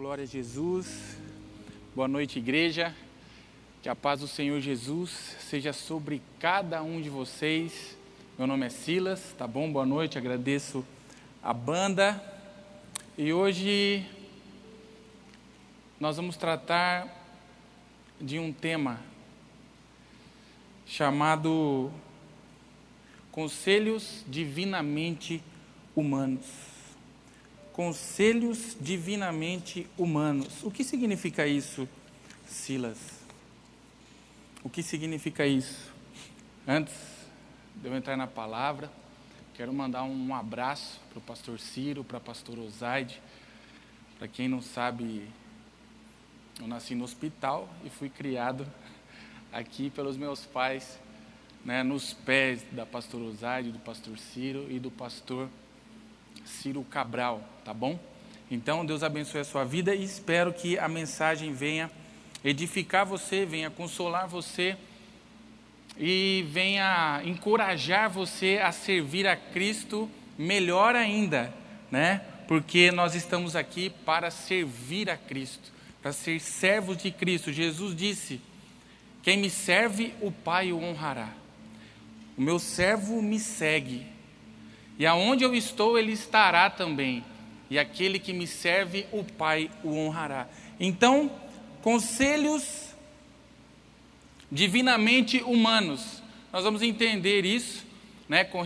Glória a Jesus. Boa noite, igreja. Que a paz do Senhor Jesus seja sobre cada um de vocês. Meu nome é Silas, tá bom? Boa noite, agradeço a banda. E hoje nós vamos tratar de um tema chamado Conselhos Divinamente Humanos. Conselhos divinamente humanos. O que significa isso, Silas? O que significa isso? Antes de eu entrar na palavra, quero mandar um abraço para o pastor Ciro, para a pastora Osaide. Para quem não sabe, eu nasci no hospital e fui criado aqui pelos meus pais, né, nos pés da pastora Osaide, do pastor Ciro e do pastor Ciro Cabral, tá bom? Então, Deus abençoe a sua vida e espero que a mensagem venha edificar você, venha consolar você e venha encorajar você a servir a Cristo melhor ainda, né? Porque nós estamos aqui para servir a Cristo, para ser servos de Cristo. Jesus disse: Quem me serve, o Pai o honrará. O meu servo me segue e aonde eu estou, ele estará também. E aquele que me serve, o Pai o honrará. Então, conselhos divinamente humanos. Nós vamos entender isso né, com,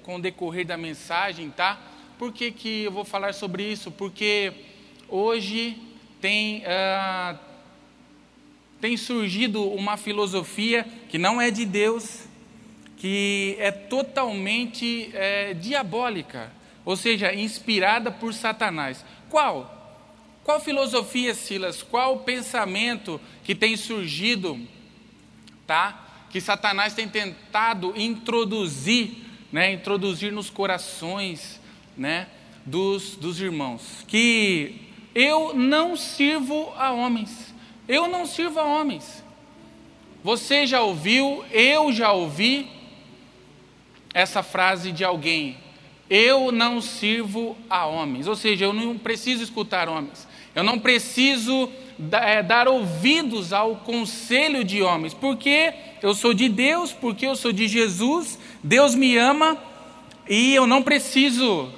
com o decorrer da mensagem, tá? Por que, que eu vou falar sobre isso? Porque hoje tem, uh, tem surgido uma filosofia que não é de Deus, que é totalmente é, diabólica, ou seja, inspirada por Satanás. Qual? Qual filosofia, Silas? Qual pensamento que tem surgido, tá? Que Satanás tem tentado introduzir, né? Introduzir nos corações, né? Dos, dos irmãos. Que eu não sirvo a homens. Eu não sirvo a homens. Você já ouviu, eu já ouvi, essa frase de alguém: Eu não sirvo a homens. Ou seja, eu não preciso escutar homens. Eu não preciso é, dar ouvidos ao conselho de homens, porque eu sou de Deus, porque eu sou de Jesus, Deus me ama e eu não preciso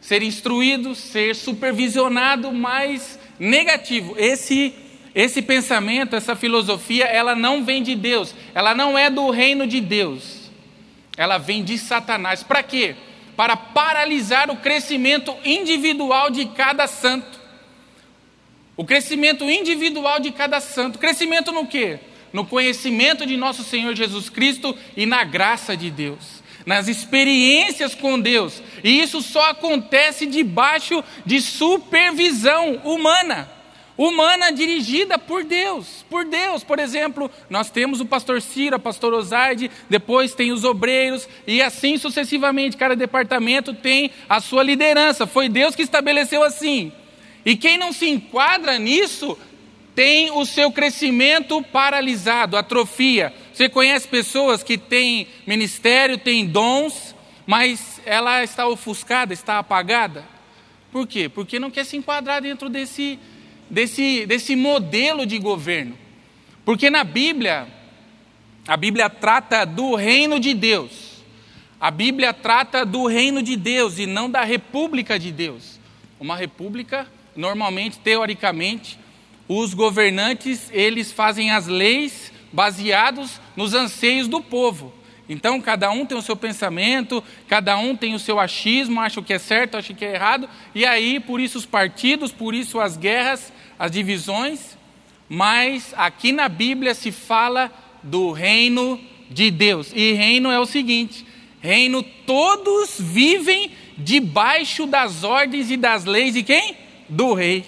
ser instruído, ser supervisionado, mais negativo. Esse esse pensamento, essa filosofia, ela não vem de Deus, ela não é do reino de Deus ela vem de Satanás. Para quê? Para paralisar o crescimento individual de cada santo. O crescimento individual de cada santo. Crescimento no quê? No conhecimento de nosso Senhor Jesus Cristo e na graça de Deus. Nas experiências com Deus. E isso só acontece debaixo de supervisão humana humana dirigida por Deus, por Deus. Por exemplo, nós temos o pastor Ciro, a pastor Osaide, depois tem os obreiros e assim sucessivamente. Cada departamento tem a sua liderança. Foi Deus que estabeleceu assim. E quem não se enquadra nisso tem o seu crescimento paralisado, atrofia. Você conhece pessoas que têm ministério, têm dons, mas ela está ofuscada, está apagada? Por quê? Porque não quer se enquadrar dentro desse desse, desse modelo de governo. Porque na Bíblia, a Bíblia trata do reino de Deus. A Bíblia trata do reino de Deus e não da república de Deus. Uma república, normalmente, teoricamente, os governantes, eles fazem as leis baseados nos anseios do povo. Então, cada um tem o seu pensamento, cada um tem o seu achismo, acha o que é certo, acha o que é errado, e aí, por isso, os partidos, por isso, as guerras, as divisões, mas aqui na Bíblia se fala do reino de Deus. E reino é o seguinte: reino todos vivem debaixo das ordens e das leis de quem? Do rei.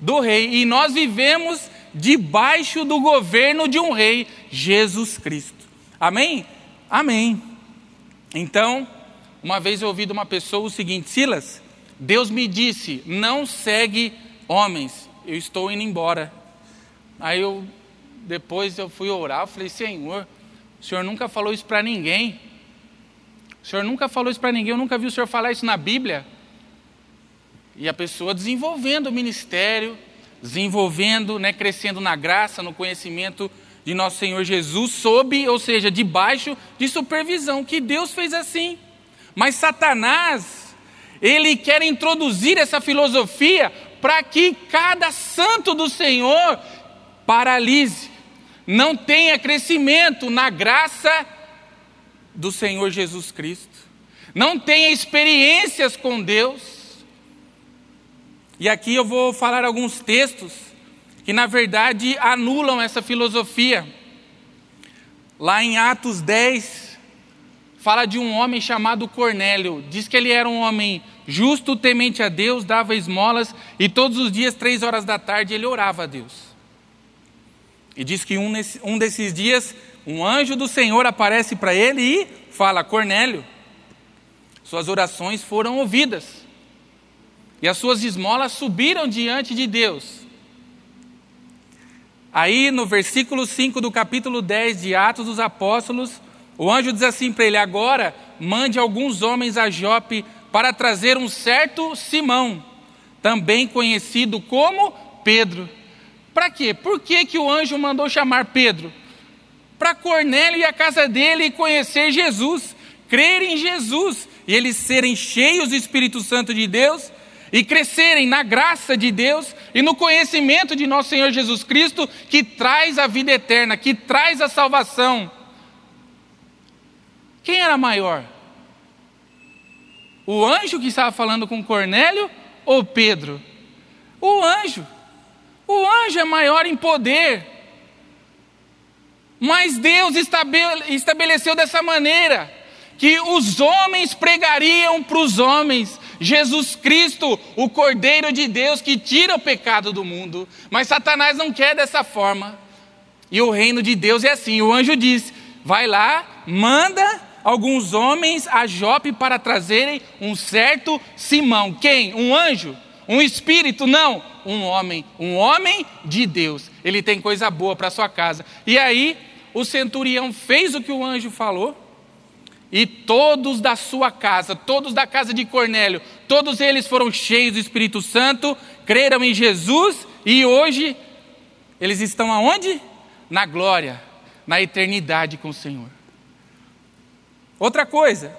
Do rei. E nós vivemos debaixo do governo de um rei, Jesus Cristo. Amém? Amém. Então, uma vez eu ouvi de uma pessoa o seguinte: Silas, Deus me disse, não segue homens, eu estou indo embora. Aí eu, depois eu fui orar, eu falei, Senhor, o Senhor nunca falou isso para ninguém. O Senhor nunca falou isso para ninguém, eu nunca vi o Senhor falar isso na Bíblia. E a pessoa desenvolvendo o ministério, desenvolvendo, né, crescendo na graça, no conhecimento de nosso Senhor Jesus, sob, ou seja, debaixo de supervisão, que Deus fez assim. Mas Satanás, ele quer introduzir essa filosofia para que cada santo do Senhor paralise, não tenha crescimento na graça do Senhor Jesus Cristo, não tenha experiências com Deus. E aqui eu vou falar alguns textos que, na verdade, anulam essa filosofia. Lá em Atos 10, fala de um homem chamado Cornélio. Diz que ele era um homem justo, temente a Deus, dava esmolas e todos os dias, três horas da tarde, ele orava a Deus. E diz que um, nesse, um desses dias, um anjo do Senhor aparece para ele e fala: Cornélio, suas orações foram ouvidas e as suas esmolas subiram diante de Deus. Aí no versículo 5 do capítulo 10 de Atos dos Apóstolos, o anjo diz assim para ele: Agora mande alguns homens a Jope para trazer um certo Simão, também conhecido como Pedro. Para quê? Por que, que o anjo mandou chamar Pedro? Para Cornélio e a casa dele conhecer Jesus, crer em Jesus e eles serem cheios do Espírito Santo de Deus e crescerem na graça de Deus e no conhecimento de nosso Senhor Jesus Cristo, que traz a vida eterna, que traz a salvação. Quem era maior? O anjo que estava falando com Cornélio ou Pedro? O anjo. O anjo é maior em poder. Mas Deus estabeleceu dessa maneira que os homens pregariam para os homens Jesus Cristo, o Cordeiro de Deus que tira o pecado do mundo. Mas Satanás não quer dessa forma. E o reino de Deus é assim: o anjo diz: vai lá, manda alguns homens a Jope para trazerem um certo Simão. Quem? Um anjo? Um espírito? Não, um homem, um homem de Deus. Ele tem coisa boa para sua casa. E aí, o centurião fez o que o anjo falou e todos da sua casa, todos da casa de Cornélio, todos eles foram cheios do Espírito Santo, creram em Jesus e hoje eles estão aonde? Na glória, na eternidade com o Senhor. Outra coisa,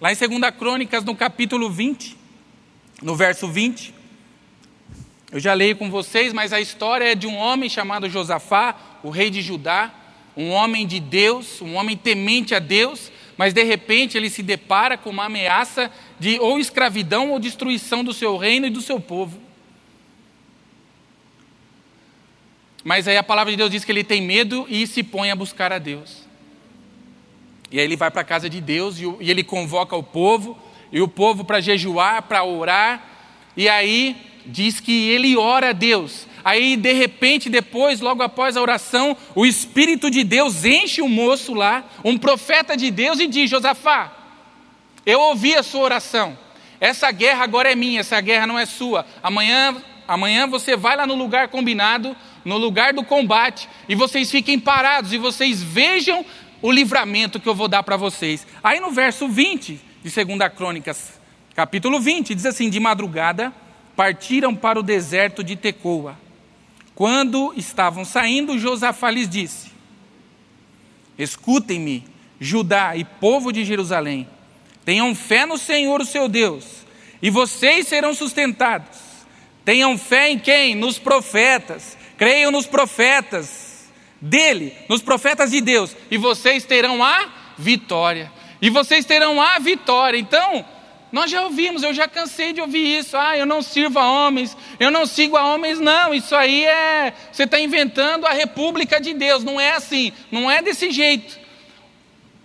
lá em 2 Crônicas, no capítulo 20, no verso 20, eu já leio com vocês, mas a história é de um homem chamado Josafá, o rei de Judá, um homem de Deus, um homem temente a Deus, mas de repente ele se depara com uma ameaça de ou escravidão ou destruição do seu reino e do seu povo. Mas aí a palavra de Deus diz que ele tem medo e se põe a buscar a Deus. E aí ele vai para a casa de Deus e ele convoca o povo, e o povo para jejuar, para orar, e aí diz que ele ora a Deus. Aí, de repente, depois, logo após a oração, o Espírito de Deus enche o moço lá, um profeta de Deus, e diz: Josafá, eu ouvi a sua oração. Essa guerra agora é minha, essa guerra não é sua. Amanhã, amanhã você vai lá no lugar combinado, no lugar do combate, e vocês fiquem parados e vocês vejam o livramento que eu vou dar para vocês. Aí no verso 20 de 2 Crônicas, capítulo 20, diz assim: De madrugada partiram para o deserto de Tecoa. Quando estavam saindo, Josafá lhes disse: Escutem-me, Judá e povo de Jerusalém. Tenham fé no Senhor, o seu Deus, e vocês serão sustentados. Tenham fé em quem? Nos profetas. Creiam nos profetas dele, nos profetas de Deus, e vocês terão a vitória. E vocês terão a vitória. Então, nós já ouvimos, eu já cansei de ouvir isso. Ah, eu não sirvo a homens, eu não sigo a homens. Não, isso aí é. Você está inventando a república de Deus. Não é assim, não é desse jeito.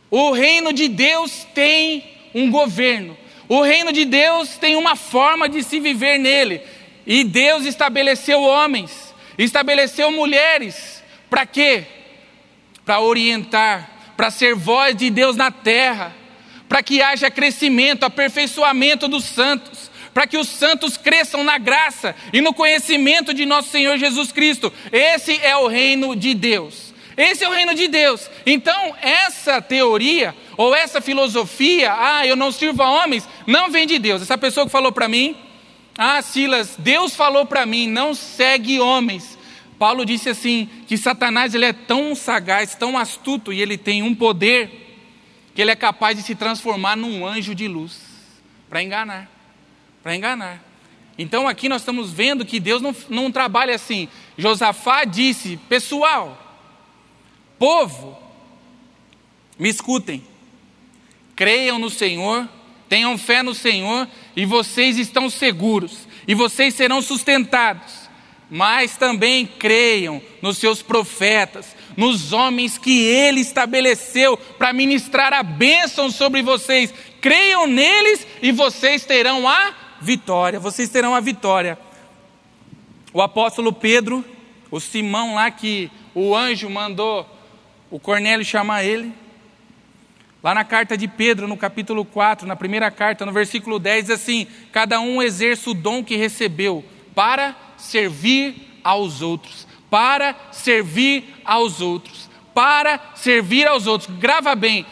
O reino de Deus tem um governo, o reino de Deus tem uma forma de se viver nele. E Deus estabeleceu homens, estabeleceu mulheres. Para quê? Para orientar, para ser voz de Deus na terra para que haja crescimento, aperfeiçoamento dos santos, para que os santos cresçam na graça e no conhecimento de nosso Senhor Jesus Cristo. Esse é o reino de Deus. Esse é o reino de Deus. Então, essa teoria ou essa filosofia, ah, eu não sirvo a homens, não vem de Deus. Essa pessoa que falou para mim, Ah, Silas, Deus falou para mim, não segue homens. Paulo disse assim que Satanás ele é tão sagaz, tão astuto e ele tem um poder que ele é capaz de se transformar num anjo de luz para enganar, para enganar. Então aqui nós estamos vendo que Deus não, não trabalha assim. Josafá disse: pessoal, povo, me escutem, creiam no Senhor, tenham fé no Senhor e vocês estão seguros e vocês serão sustentados mas também creiam nos seus profetas, nos homens que ele estabeleceu para ministrar a bênção sobre vocês. Creiam neles e vocês terão a vitória. Vocês terão a vitória. O apóstolo Pedro, o Simão lá que o anjo mandou o Cornélio chamar ele, Lá na carta de Pedro, no capítulo 4, na primeira carta, no versículo 10, diz assim: Cada um exerce o dom que recebeu para servir aos outros, para servir aos outros, para servir aos outros. Grava bem,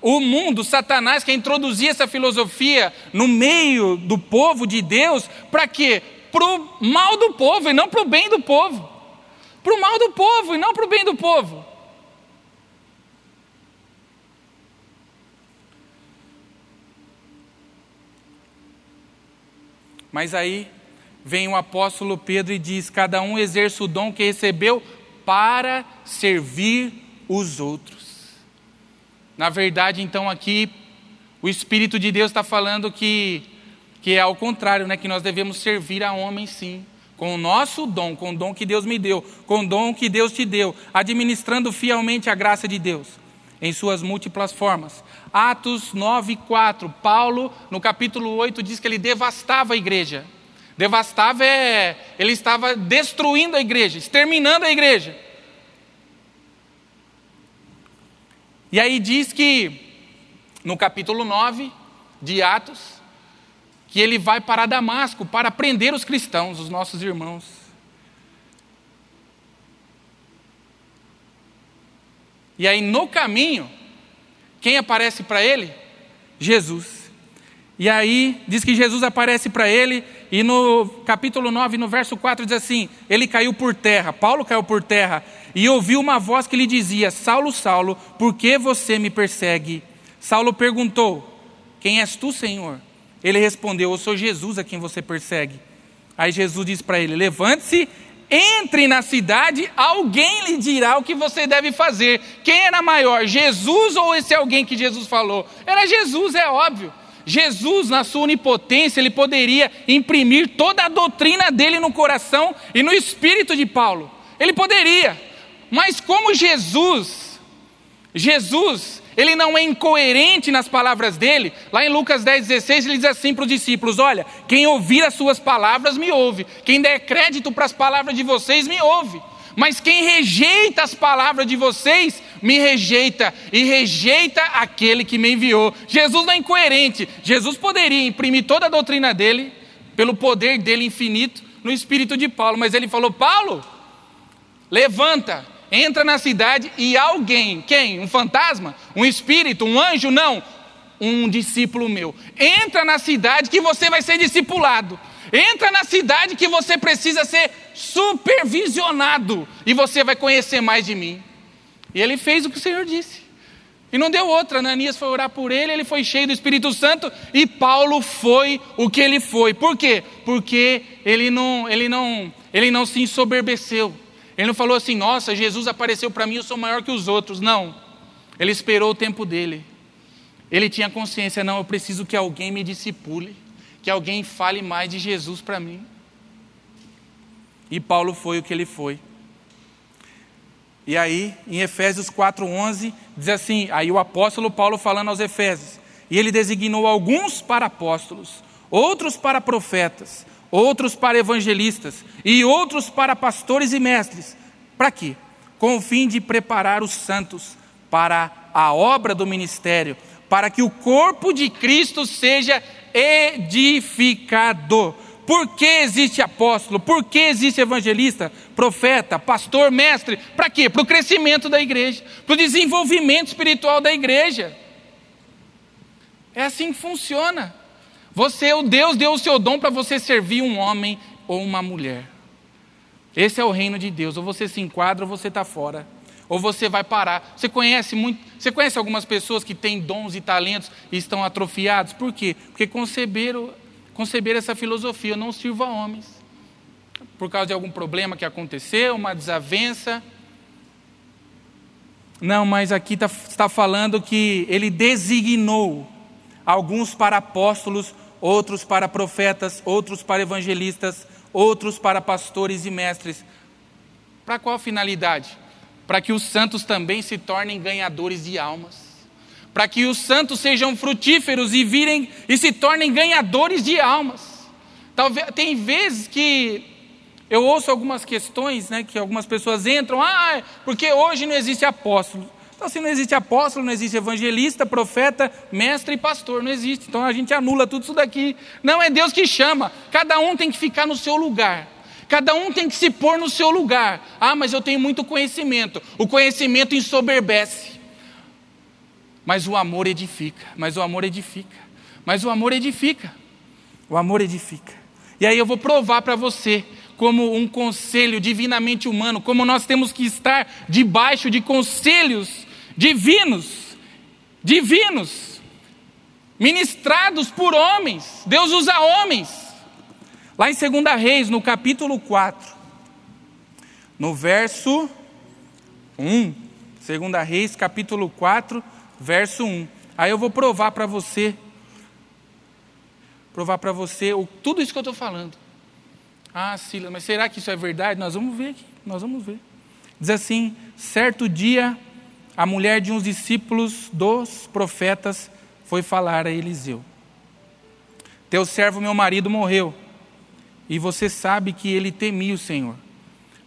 o mundo, Satanás, quer introduzir essa filosofia no meio do povo de Deus, para quê? Para o mal do povo e não para o bem do povo. Para o mal do povo e não para o bem do povo. Mas aí vem o apóstolo Pedro e diz: Cada um exerce o dom que recebeu para servir os outros. Na verdade, então, aqui, o Espírito de Deus está falando que, que é ao contrário, né? que nós devemos servir a homens sim, com o nosso dom, com o dom que Deus me deu, com o dom que Deus te deu, administrando fielmente a graça de Deus em suas múltiplas formas. Atos 9, 4, Paulo, no capítulo 8, diz que ele devastava a igreja. Devastava é. Ele estava destruindo a igreja, exterminando a igreja. E aí diz que, no capítulo 9 de Atos, que ele vai para Damasco para prender os cristãos, os nossos irmãos. E aí no caminho, quem aparece para ele? Jesus. E aí diz que Jesus aparece para ele, e no capítulo 9, no verso 4, diz assim: Ele caiu por terra, Paulo caiu por terra, e ouviu uma voz que lhe dizia: Saulo, Saulo, por que você me persegue? Saulo perguntou: Quem és tu, Senhor? Ele respondeu: Eu sou Jesus a quem você persegue. Aí Jesus disse para ele: Levante-se, entre na cidade, alguém lhe dirá o que você deve fazer. Quem era maior, Jesus ou esse alguém que Jesus falou? Era Jesus, é óbvio. Jesus, na sua onipotência, ele poderia imprimir toda a doutrina dele no coração e no espírito de Paulo. Ele poderia. Mas como Jesus, Jesus, ele não é incoerente nas palavras dele, lá em Lucas 10, 16, ele diz assim para os discípulos: Olha, quem ouvir as suas palavras me ouve, quem der crédito para as palavras de vocês me ouve. Mas quem rejeita as palavras de vocês, me rejeita e rejeita aquele que me enviou. Jesus não é incoerente. Jesus poderia imprimir toda a doutrina dele, pelo poder dele infinito, no espírito de Paulo. Mas ele falou: Paulo, levanta, entra na cidade e alguém, quem? Um fantasma? Um espírito? Um anjo? Não. Um discípulo meu. Entra na cidade que você vai ser discipulado. Entra na cidade que você precisa ser supervisionado e você vai conhecer mais de mim. E ele fez o que o Senhor disse. E não deu outra. Ananias foi orar por ele, ele foi cheio do Espírito Santo e Paulo foi o que ele foi. Por quê? Porque ele não, ele não, ele não se ensoberbeceu. Ele não falou assim: "Nossa, Jesus apareceu para mim, eu sou maior que os outros". Não. Ele esperou o tempo dele. Ele tinha consciência, não, eu preciso que alguém me discipule que alguém fale mais de Jesus para mim. E Paulo foi o que ele foi. E aí, em Efésios 4:11, diz assim, aí o apóstolo Paulo falando aos Efésios, e ele designou alguns para apóstolos, outros para profetas, outros para evangelistas e outros para pastores e mestres. Para quê? Com o fim de preparar os santos para a obra do ministério, para que o corpo de Cristo seja edificado. Por que existe apóstolo? Por que existe evangelista, profeta, pastor, mestre? Para quê? Para o crescimento da igreja, para o desenvolvimento espiritual da igreja. É assim que funciona. Você, o Deus, deu o seu dom para você servir um homem ou uma mulher. Esse é o reino de Deus. Ou você se enquadra ou você está fora. Ou você vai parar. Você conhece muito, você conhece algumas pessoas que têm dons e talentos e estão atrofiados? Por quê? Porque conceberam, conceberam essa filosofia, eu não sirvo a homens. Por causa de algum problema que aconteceu, uma desavença. Não, mas aqui tá, está falando que ele designou alguns para apóstolos, outros para profetas, outros para evangelistas, outros para pastores e mestres. Para qual finalidade? para que os santos também se tornem ganhadores de almas, para que os santos sejam frutíferos e virem e se tornem ganhadores de almas. Talvez tem vezes que eu ouço algumas questões, né, que algumas pessoas entram, ah, porque hoje não existe apóstolo. Então, se não existe apóstolo, não existe evangelista, profeta, mestre e pastor, não existe. Então a gente anula tudo isso daqui. Não é Deus que chama, cada um tem que ficar no seu lugar. Cada um tem que se pôr no seu lugar. Ah, mas eu tenho muito conhecimento. O conhecimento ensoberbece. Mas o amor edifica. Mas o amor edifica. Mas o amor edifica. O amor edifica. E aí eu vou provar para você como um conselho divinamente humano, como nós temos que estar debaixo de conselhos divinos, divinos, ministrados por homens. Deus usa homens. Lá em 2 Reis, no capítulo 4, no verso 1, 2 Reis, capítulo 4, verso 1. Aí eu vou provar para você, provar para você o, tudo isso que eu estou falando. Ah, Silas, mas será que isso é verdade? Nós vamos ver aqui, nós vamos ver. Diz assim: certo dia, a mulher de uns discípulos dos profetas foi falar a Eliseu: Teu servo, meu marido, morreu e você sabe que ele temia o Senhor.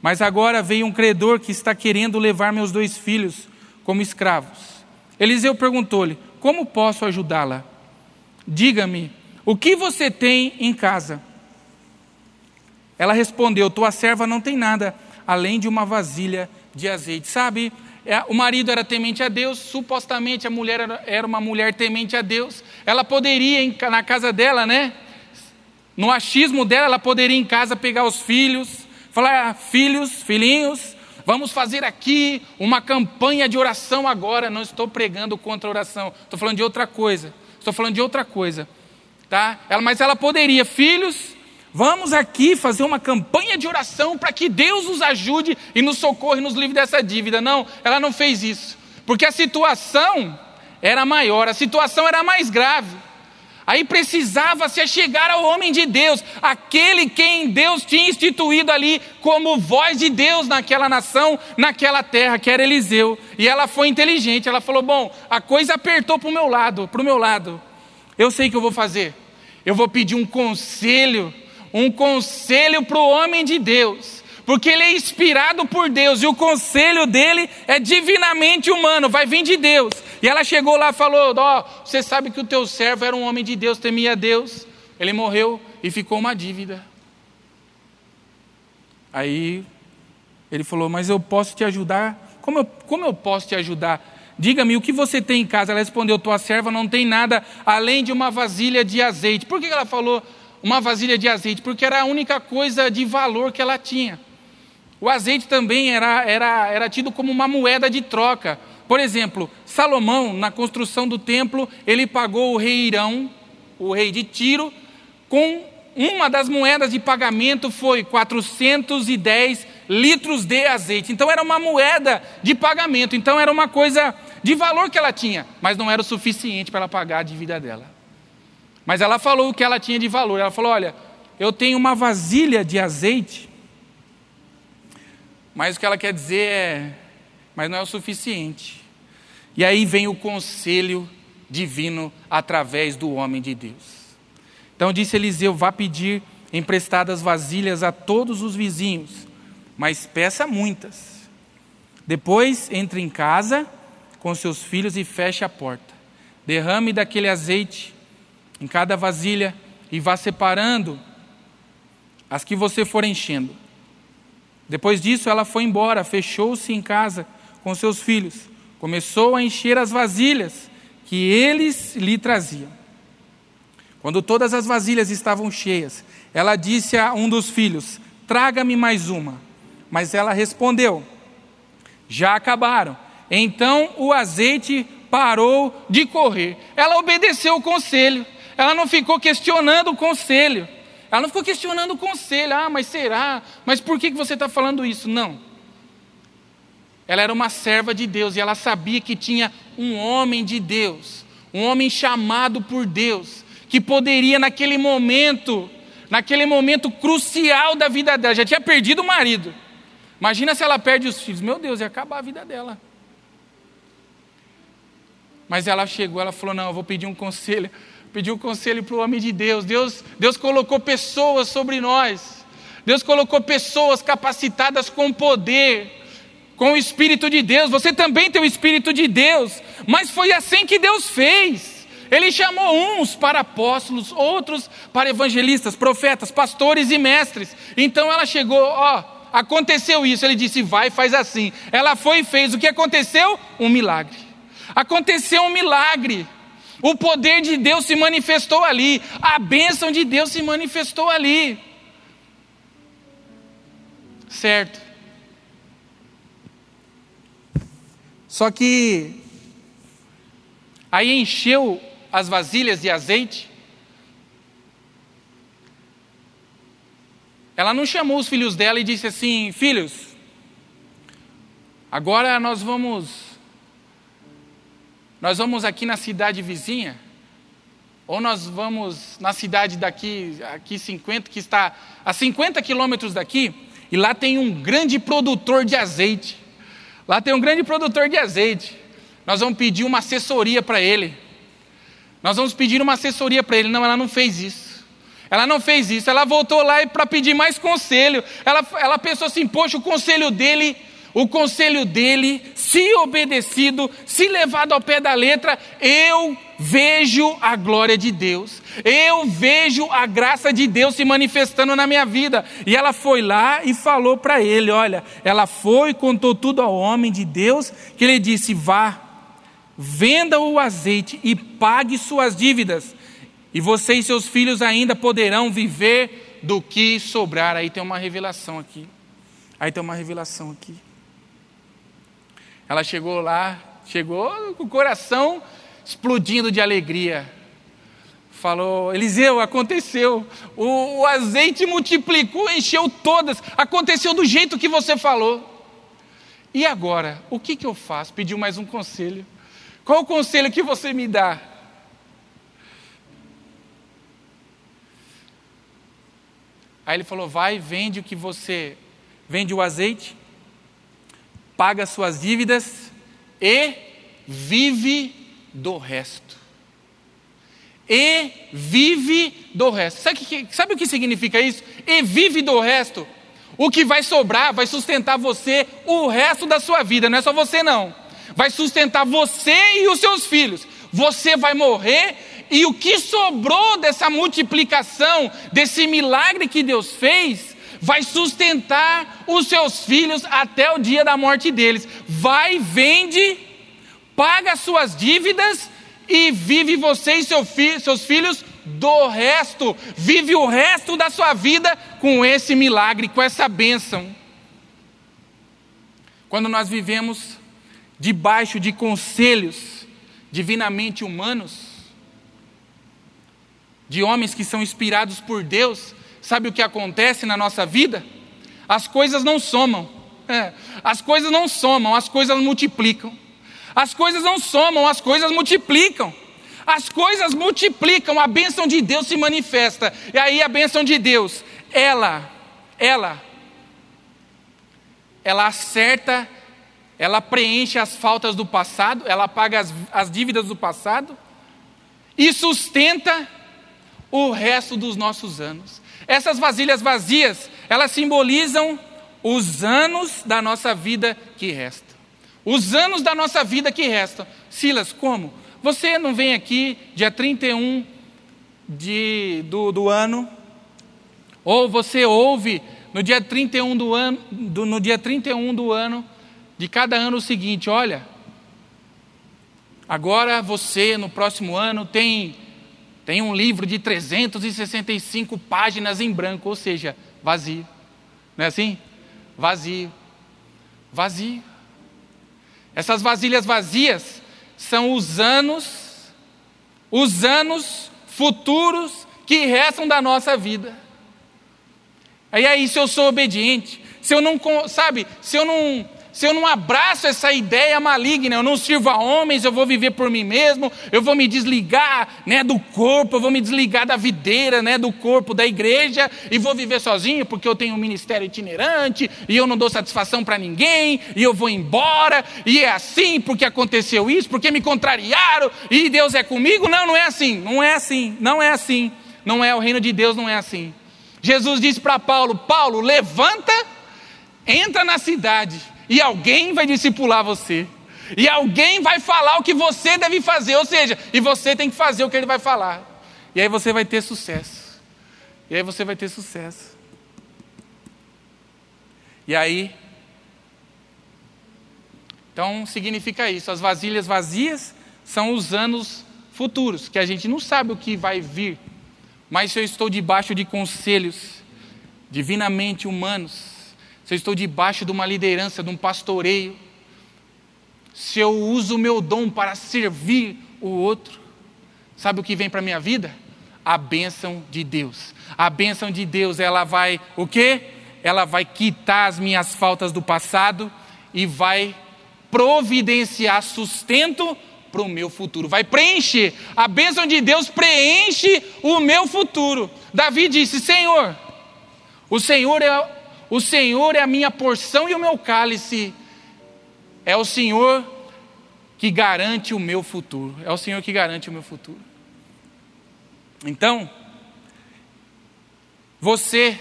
Mas agora veio um credor que está querendo levar meus dois filhos como escravos. Eliseu perguntou-lhe: Como posso ajudá-la? Diga-me, o que você tem em casa? Ela respondeu: Tua serva não tem nada além de uma vasilha de azeite. Sabe, é, o marido era temente a Deus, supostamente a mulher era uma mulher temente a Deus. Ela poderia, na casa dela, né? No achismo dela, ela poderia em casa pegar os filhos, falar: ah, filhos, filhinhos, vamos fazer aqui uma campanha de oração agora. Não estou pregando contra a oração, estou falando de outra coisa. Estou falando de outra coisa, tá? Ela, mas ela poderia, filhos, vamos aqui fazer uma campanha de oração para que Deus nos ajude e nos socorra e nos livre dessa dívida. Não, ela não fez isso, porque a situação era maior, a situação era mais grave. Aí precisava se chegar ao homem de Deus, aquele quem Deus tinha instituído ali como voz de Deus naquela nação, naquela terra, que era Eliseu. E ela foi inteligente, ela falou: "Bom, a coisa apertou para o meu lado, para o meu lado. Eu sei o que eu vou fazer. Eu vou pedir um conselho, um conselho para o homem de Deus porque ele é inspirado por Deus e o conselho dele é divinamente humano, vai vir de Deus. E ela chegou lá e falou: Ó, oh, você sabe que o teu servo era um homem de Deus, temia Deus. Ele morreu e ficou uma dívida. Aí ele falou: Mas eu posso te ajudar? Como eu, como eu posso te ajudar? Diga-me o que você tem em casa. Ela respondeu: Tua serva não tem nada além de uma vasilha de azeite. Por que ela falou uma vasilha de azeite? Porque era a única coisa de valor que ela tinha. O azeite também era, era, era tido como uma moeda de troca. Por exemplo, Salomão, na construção do templo, ele pagou o rei Irão, o rei de Tiro, com uma das moedas de pagamento foi 410 litros de azeite. Então era uma moeda de pagamento. Então era uma coisa de valor que ela tinha, mas não era o suficiente para ela pagar a dívida dela. Mas ela falou o que ela tinha de valor. Ela falou: Olha, eu tenho uma vasilha de azeite mas o que ela quer dizer é: mas não é o suficiente. E aí vem o conselho divino através do homem de Deus. Então disse Eliseu: vá pedir emprestadas vasilhas a todos os vizinhos, mas peça muitas. Depois entre em casa com seus filhos e feche a porta. Derrame daquele azeite em cada vasilha e vá separando as que você for enchendo. Depois disso, ela foi embora, fechou-se em casa com seus filhos, começou a encher as vasilhas que eles lhe traziam. Quando todas as vasilhas estavam cheias, ela disse a um dos filhos: Traga-me mais uma. Mas ela respondeu: Já acabaram. Então o azeite parou de correr. Ela obedeceu o conselho. Ela não ficou questionando o conselho. Ela não ficou questionando o conselho. Ah, mas será? Mas por que você está falando isso? Não. Ela era uma serva de Deus e ela sabia que tinha um homem de Deus, um homem chamado por Deus, que poderia naquele momento, naquele momento crucial da vida dela, já tinha perdido o marido. Imagina se ela perde os filhos. Meu Deus, ia acabar a vida dela. Mas ela chegou, ela falou: Não, eu vou pedir um conselho. Pediu conselho para o homem de Deus. Deus. Deus colocou pessoas sobre nós. Deus colocou pessoas capacitadas com poder, com o Espírito de Deus. Você também tem o Espírito de Deus. Mas foi assim que Deus fez. Ele chamou uns para apóstolos, outros para evangelistas, profetas, pastores e mestres. Então ela chegou, ó, aconteceu isso. Ele disse: vai, faz assim. Ela foi e fez. O que aconteceu? Um milagre. Aconteceu um milagre. O poder de Deus se manifestou ali. A bênção de Deus se manifestou ali. Certo. Só que aí encheu as vasilhas de azeite. Ela não chamou os filhos dela e disse assim: Filhos, agora nós vamos nós vamos aqui na cidade vizinha, ou nós vamos na cidade daqui, aqui 50, que está a 50 quilômetros daqui, e lá tem um grande produtor de azeite. Lá tem um grande produtor de azeite. Nós vamos pedir uma assessoria para ele. Nós vamos pedir uma assessoria para ele. Não, ela não fez isso. Ela não fez isso. Ela voltou lá para pedir mais conselho. Ela, ela pensou assim: poxa, o conselho dele o conselho dele, se obedecido, se levado ao pé da letra, eu vejo a glória de Deus, eu vejo a graça de Deus se manifestando na minha vida. E ela foi lá e falou para ele: olha, ela foi, contou tudo ao homem de Deus, que ele disse: vá, venda o azeite e pague suas dívidas, e você e seus filhos ainda poderão viver do que sobrar. Aí tem uma revelação aqui. Aí tem uma revelação aqui. Ela chegou lá, chegou com o coração explodindo de alegria. Falou, Eliseu, aconteceu. O, o azeite multiplicou, encheu todas. Aconteceu do jeito que você falou. E agora, o que, que eu faço? Pediu mais um conselho. Qual o conselho que você me dá? Aí ele falou: vai, vende o que você. Vende o azeite, paga suas dívidas e vive do resto. E vive do resto. Sabe, sabe o que significa isso? E vive do resto. O que vai sobrar vai sustentar você o resto da sua vida, não é só você não. Vai sustentar você e os seus filhos. Você vai morrer e o que sobrou dessa multiplicação, desse milagre que Deus fez, vai sustentar os seus filhos até o dia da morte deles. Vai, vende, paga suas dívidas e vive você e seu fi seus filhos do resto. Vive o resto da sua vida com esse milagre, com essa bênção. Quando nós vivemos debaixo de conselhos divinamente humanos, de homens que são inspirados por Deus, Sabe o que acontece na nossa vida? As coisas não somam. É, as coisas não somam, as coisas multiplicam. As coisas não somam, as coisas multiplicam. As coisas multiplicam, a bênção de Deus se manifesta. E aí a bênção de Deus, ela, ela, ela acerta, ela preenche as faltas do passado, ela paga as, as dívidas do passado e sustenta o resto dos nossos anos. Essas vasilhas vazias, elas simbolizam os anos da nossa vida que restam. Os anos da nossa vida que restam. Silas, como? Você não vem aqui dia 31 de, do, do ano, ou você ouve no dia 31 do ano, do, no dia 31 do ano de cada ano o seguinte, olha, agora você no próximo ano tem tem um livro de 365 páginas em branco, ou seja, vazio. Não é assim? Vazio. Vazio. Essas vasilhas vazias são os anos, os anos futuros que restam da nossa vida. Aí aí, se eu sou obediente, se eu não, sabe, se eu não se eu não abraço essa ideia maligna, eu não sirvo a homens, eu vou viver por mim mesmo, eu vou me desligar né, do corpo, eu vou me desligar da videira, né, do corpo da igreja, e vou viver sozinho, porque eu tenho um ministério itinerante, e eu não dou satisfação para ninguém, e eu vou embora, e é assim porque aconteceu isso, porque me contrariaram, e Deus é comigo. Não, não é assim, não é assim, não é assim, não é, o reino de Deus não é assim. Jesus disse para Paulo: Paulo, levanta, entra na cidade e alguém vai discipular você. E alguém vai falar o que você deve fazer, ou seja, e você tem que fazer o que ele vai falar. E aí você vai ter sucesso. E aí você vai ter sucesso. E aí Então significa isso, as vasilhas vazias são os anos futuros, que a gente não sabe o que vai vir. Mas se eu estou debaixo de conselhos divinamente humanos, se eu estou debaixo de uma liderança, de um pastoreio, se eu uso o meu dom para servir o outro, sabe o que vem para a minha vida? A bênção de Deus. A bênção de Deus, ela vai o quê? Ela vai quitar as minhas faltas do passado e vai providenciar sustento para o meu futuro. Vai preencher. A bênção de Deus preenche o meu futuro. Davi disse: Senhor, o Senhor é o Senhor é a minha porção e o meu cálice. É o Senhor que garante o meu futuro. É o Senhor que garante o meu futuro. Então, você,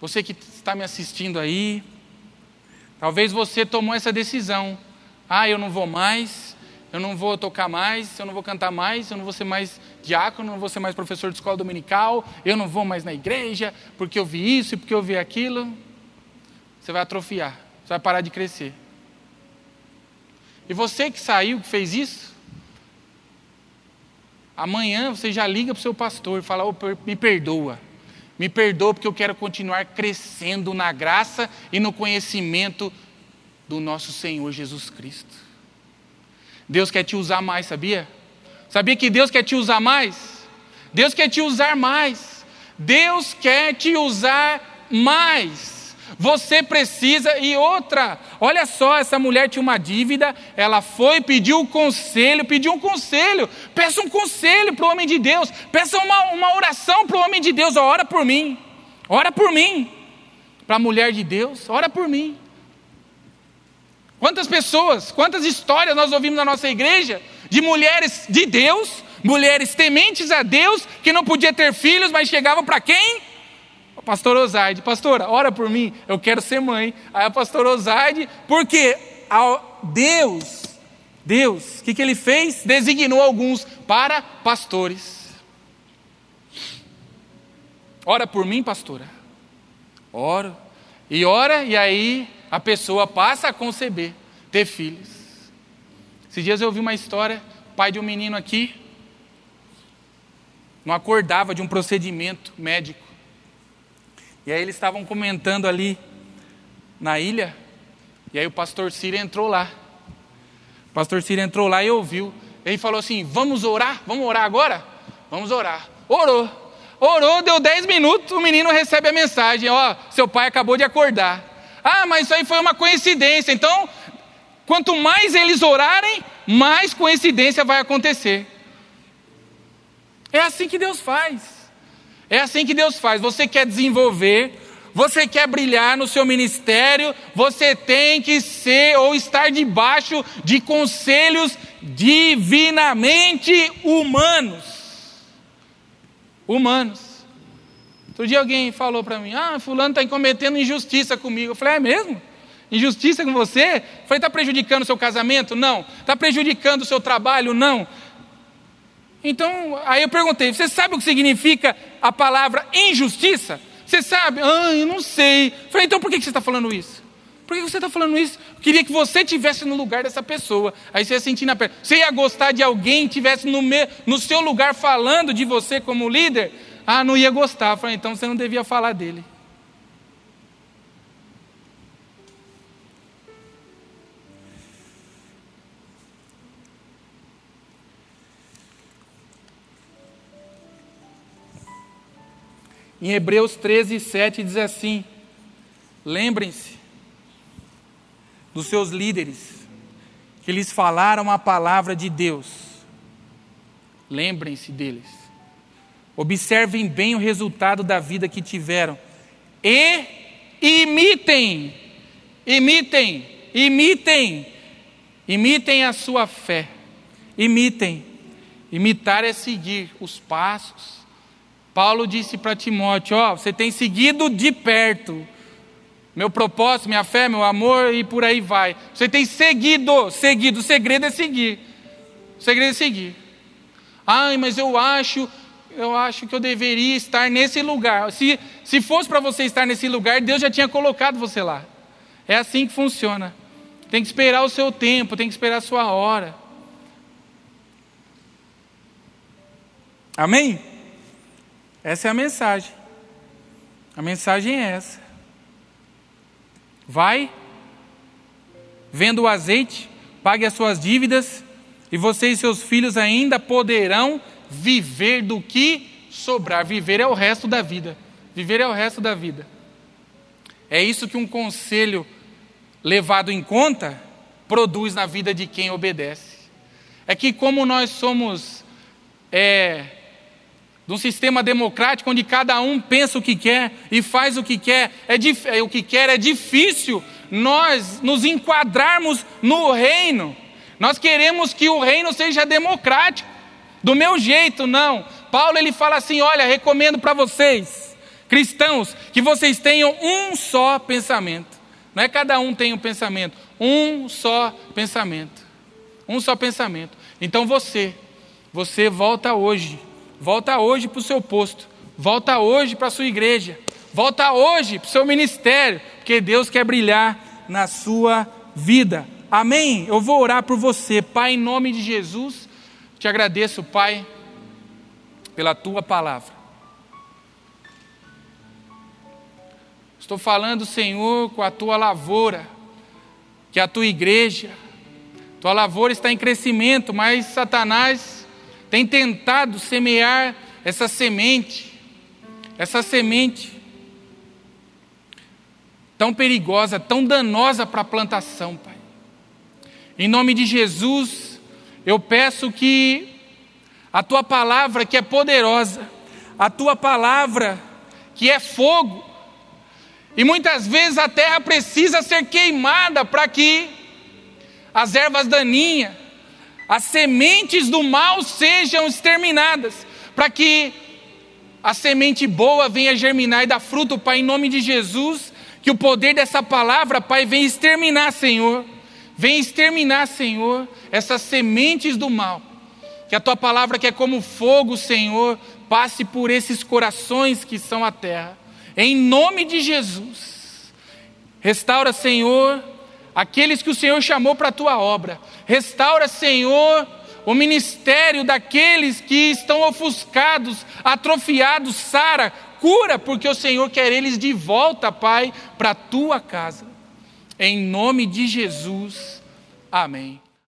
você que está me assistindo aí, talvez você tomou essa decisão. Ah, eu não vou mais, eu não vou tocar mais, eu não vou cantar mais, eu não vou ser mais diácono, eu não vou ser mais professor de escola dominical, eu não vou mais na igreja, porque eu vi isso e porque eu vi aquilo. Você vai atrofiar, você vai parar de crescer. E você que saiu, que fez isso, amanhã você já liga para o seu pastor e fala: oh, me perdoa. Me perdoa porque eu quero continuar crescendo na graça e no conhecimento do nosso Senhor Jesus Cristo. Deus quer te usar mais, sabia? Sabia que Deus quer te usar mais? Deus quer te usar mais. Deus quer te usar mais. Você precisa, e outra, olha só, essa mulher tinha uma dívida, ela foi, pediu um conselho, pediu um conselho, peça um conselho para o homem de Deus, peça uma, uma oração para o homem de Deus, ora por mim, ora por mim, para a mulher de Deus, ora por mim. Quantas pessoas, quantas histórias nós ouvimos na nossa igreja de mulheres de Deus, mulheres tementes a Deus, que não podia ter filhos, mas chegavam para quem? O pastor Osaide, pastora, ora por mim, eu quero ser mãe. Aí a pastora Osaide, porque Deus, Deus, o que, que ele fez? Designou alguns para pastores. Ora por mim, pastora. Oro. E ora, e aí a pessoa passa a conceber, ter filhos. Esses dias eu ouvi uma história, pai de um menino aqui, não acordava de um procedimento médico. E aí eles estavam comentando ali na ilha, e aí o pastor Ciro entrou lá. O pastor Ciro entrou lá e ouviu. Ele falou assim: Vamos orar? Vamos orar agora? Vamos orar. Orou. Orou, deu 10 minutos, o menino recebe a mensagem: Ó, seu pai acabou de acordar. Ah, mas isso aí foi uma coincidência. Então, quanto mais eles orarem, mais coincidência vai acontecer. É assim que Deus faz. É assim que Deus faz. Você quer desenvolver, você quer brilhar no seu ministério, você tem que ser ou estar debaixo de conselhos divinamente humanos. Humanos. Outro dia alguém falou para mim: Ah, Fulano está cometendo injustiça comigo. Eu falei: É mesmo? Injustiça com você? Eu falei: Está prejudicando o seu casamento? Não. Está prejudicando o seu trabalho? Não. Então, aí eu perguntei: Você sabe o que significa a palavra injustiça? Você sabe? Ah, eu não sei. Eu falei: Então por que você está falando isso? Por que você está falando isso? Eu queria que você tivesse no lugar dessa pessoa. Aí você ia sentir na pele. Você ia gostar de alguém tivesse no, me, no seu lugar falando de você como líder? Ah, não ia gostar. Eu falei, então você não devia falar dele. Em Hebreus 13, 7 diz assim: Lembrem-se dos seus líderes, que lhes falaram a palavra de Deus. Lembrem-se deles. Observem bem o resultado da vida que tiveram e imitem, imitem, imitem, imitem a sua fé. Imitem. Imitar é seguir os passos. Paulo disse para Timóteo: Ó, oh, você tem seguido de perto meu propósito, minha fé, meu amor e por aí vai. Você tem seguido, seguido. O segredo é seguir. O segredo é seguir. Ai, mas eu acho, eu acho que eu deveria estar nesse lugar. Se, se fosse para você estar nesse lugar, Deus já tinha colocado você lá. É assim que funciona. Tem que esperar o seu tempo, tem que esperar a sua hora. Amém? Essa é a mensagem. A mensagem é essa. Vai, venda o azeite, pague as suas dívidas, e você e seus filhos ainda poderão viver do que sobrar. Viver é o resto da vida. Viver é o resto da vida. É isso que um conselho levado em conta produz na vida de quem obedece. É que, como nós somos é, de um sistema democrático onde cada um pensa o que quer e faz o que quer, é, é o que quer, é difícil nós nos enquadrarmos no reino. Nós queremos que o reino seja democrático, do meu jeito, não. Paulo ele fala assim: olha, recomendo para vocês, cristãos, que vocês tenham um só pensamento. Não é cada um tem um pensamento, um só pensamento. Um só pensamento. Então você, você volta hoje Volta hoje para o seu posto. Volta hoje para a sua igreja. Volta hoje para o seu ministério. Porque Deus quer brilhar na sua vida. Amém? Eu vou orar por você. Pai, em nome de Jesus, te agradeço, Pai, pela tua palavra. Estou falando, Senhor, com a tua lavoura, que é a tua igreja. Tua lavoura está em crescimento, mas Satanás tem tentado semear essa semente, essa semente tão perigosa, tão danosa para a plantação, Pai. Em nome de Jesus, eu peço que a tua palavra, que é poderosa, a tua palavra, que é fogo, e muitas vezes a terra precisa ser queimada para que as ervas daninhas, as sementes do mal sejam exterminadas, para que a semente boa venha germinar e dar fruto, Pai, em nome de Jesus, que o poder dessa palavra, Pai, venha exterminar, Senhor, venha exterminar, Senhor, essas sementes do mal, que a tua palavra, que é como fogo, Senhor, passe por esses corações que são a terra, em nome de Jesus, restaura, Senhor, aqueles que o Senhor chamou para a tua obra. Restaura, Senhor, o ministério daqueles que estão ofuscados, atrofiados. Sara, cura, porque o Senhor quer eles de volta, Pai, para a tua casa. Em nome de Jesus. Amém.